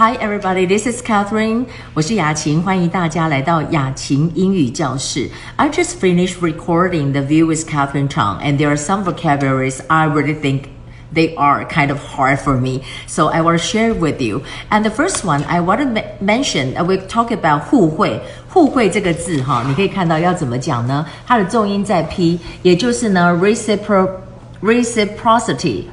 Hi everybody, this is Catherine. 我是雅琴，欢迎大家来到雅琴英语教室。I just finished recording the view with Catherine Chang, and there are some vocabularies I really think they are kind of hard for me. So I want to share with you. And the first one I want to mention, we talk about 互惠。互惠这个字哈，你可以看到要怎么讲呢？它的重音在 p，也就是呢 recipro reciprocity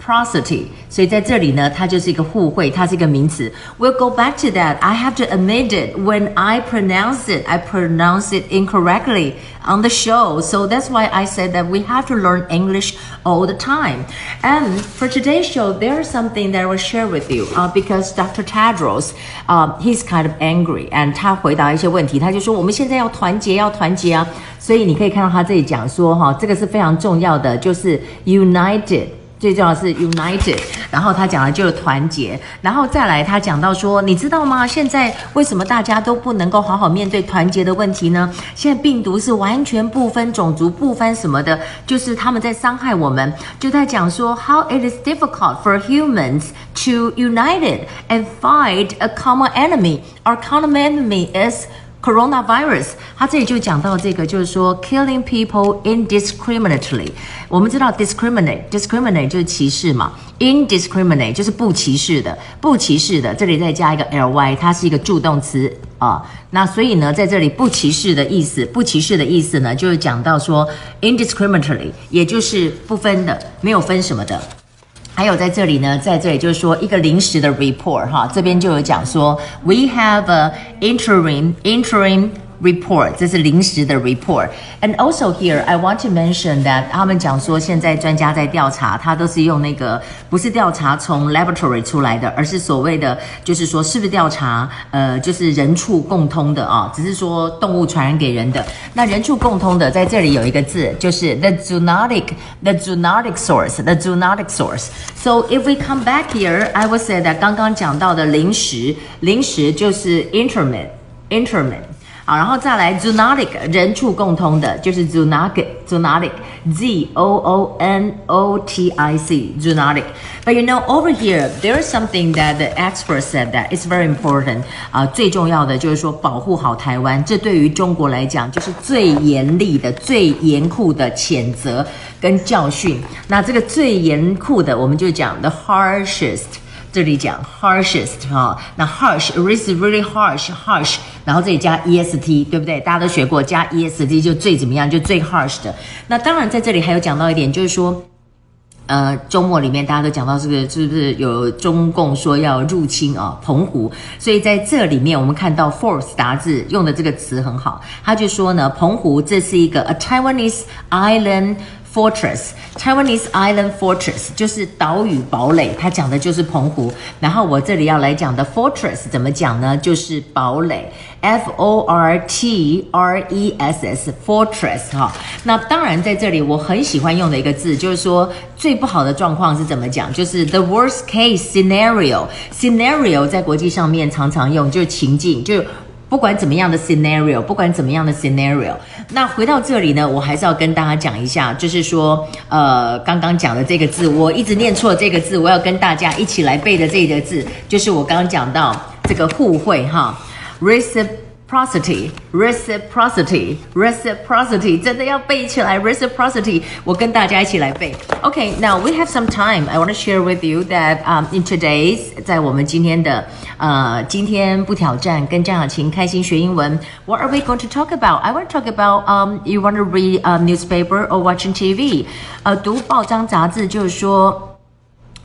reciprocity reciprocity。Prosody，所以在这里呢，它就是一个互惠，它是一个名词。We'll go back to that. I have to admit it. When I pronounce it, I pronounce it incorrectly on the show. So that's why I said that we have to learn English all the time. And for today's show, there's something that I will share with you. Uh, because Dr. Tedros, um, he's kind of angry, and 他回答一些问题，他就说我们现在要团结，要团结啊。所以你可以看到他这里讲说，哈，这个是非常重要的，就是 united。 最重要是 united，然后他讲的就是团结，然后再来他讲到说，你知道吗？现在为什么大家都不能够好好面对团结的问题呢？现在病毒是完全不分种族、不分什么的，就是他们在伤害我们。就在讲说，how it is difficult for humans to united and fight a common enemy. Our common enemy is Coronavirus，它这里就讲到这个，就是说 killing people indiscriminately。我们知道 discriminate，discriminate 就是歧视嘛，indiscriminate 就是不歧视的，不歧视的。这里再加一个 ly，它是一个助动词啊。那所以呢，在这里不歧视的意思，不歧视的意思呢，就是讲到说 indiscriminately，也就是不分的，没有分什么的。还有在这里呢，在这里就是说一个临时的 report 哈，这边就有讲说，we have a interim interim。report，这是临时的 report。And also here, I want to mention that 他们讲说，现在专家在调查，他都是用那个不是调查从 laboratory 出来的，而是所谓的就是说是不是调查，呃，就是人畜共通的啊，只是说动物传染给人的。那人畜共通的，在这里有一个字，就是 the zoonotic the zoonotic source the zoonotic source。So if we come back here, I would say that 刚刚讲到的临时临时就是 intermittent intermittent 好，然后再来 zoonotic 人畜共通的，就是 zoonotic zoonotic z o o n o t i c zoonotic。But you know over here there is something that the experts said that is very important。啊，最重要的就是说保护好台湾，这对于中国来讲就是最严厉的、最严酷的谴责跟教训。那这个最严酷的，我们就讲 the harshest。这里讲 harshest 哈，那 harsh is really harsh harsh，然后这里加 est 对不对？大家都学过，加 est 就最怎么样，就最 harsh 的。那当然在这里还有讲到一点，就是说，呃，周末里面大家都讲到这个是不是有中共说要入侵啊澎湖？所以在这里面我们看到 Force 杂志用的这个词很好，他就说呢，澎湖这是一个 a Taiwanese island。Fortress, Taiwanese Island Fortress 就是岛屿堡垒，它讲的就是澎湖。然后我这里要来讲的 Fortress 怎么讲呢？就是堡垒，F O R T R E S S Fortress 哈。那当然在这里我很喜欢用的一个字，就是说最不好的状况是怎么讲？就是 the worst case scenario。Scenario 在国际上面常常用，就是情境，就。不管怎么样的 scenario，不管怎么样的 scenario，那回到这里呢，我还是要跟大家讲一下，就是说，呃，刚刚讲的这个字，我一直念错这个字，我要跟大家一起来背的这个字，就是我刚刚讲到这个互惠哈，receive。Reciprocity, reciprocity, reciprocity，真的要背起来。Reciprocity，我跟大家一起来背。Okay, now we have some time. I want to share with you that um in today's，在我们今天的呃今天不挑战，跟张雅琴开心学英文。What are we going to talk about? I want to talk about um you want to read a newspaper or watching TV？呃，读报章杂志就是说。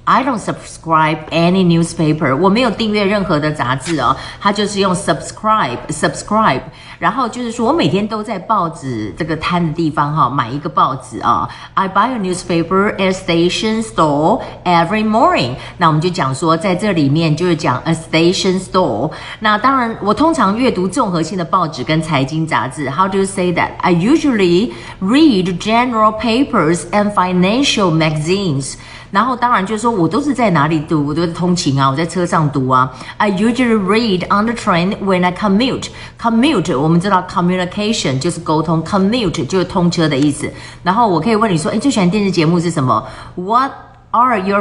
I don't subscribe any newspaper，我没有订阅任何的杂志哦，它就是用 subscribe，subscribe，然后就是说我每天都在报纸这个摊的地方哈、哦、买一个报纸啊、哦。I buy a newspaper at station store every morning。那我们就讲说在这里面就是讲 a station store。那当然我通常阅读综合性的报纸跟财经杂志。How do you say that? I usually read general papers and financial magazines。 然后当然就是说我都是在哪里读，我都是通勤啊，我在车上读啊。I usually read on the train when I commute. Commute 我们知道 communication 就是沟通，commute 就是通车的意思。然后我可以问你说，哎，最喜欢电视节目是什么？What are your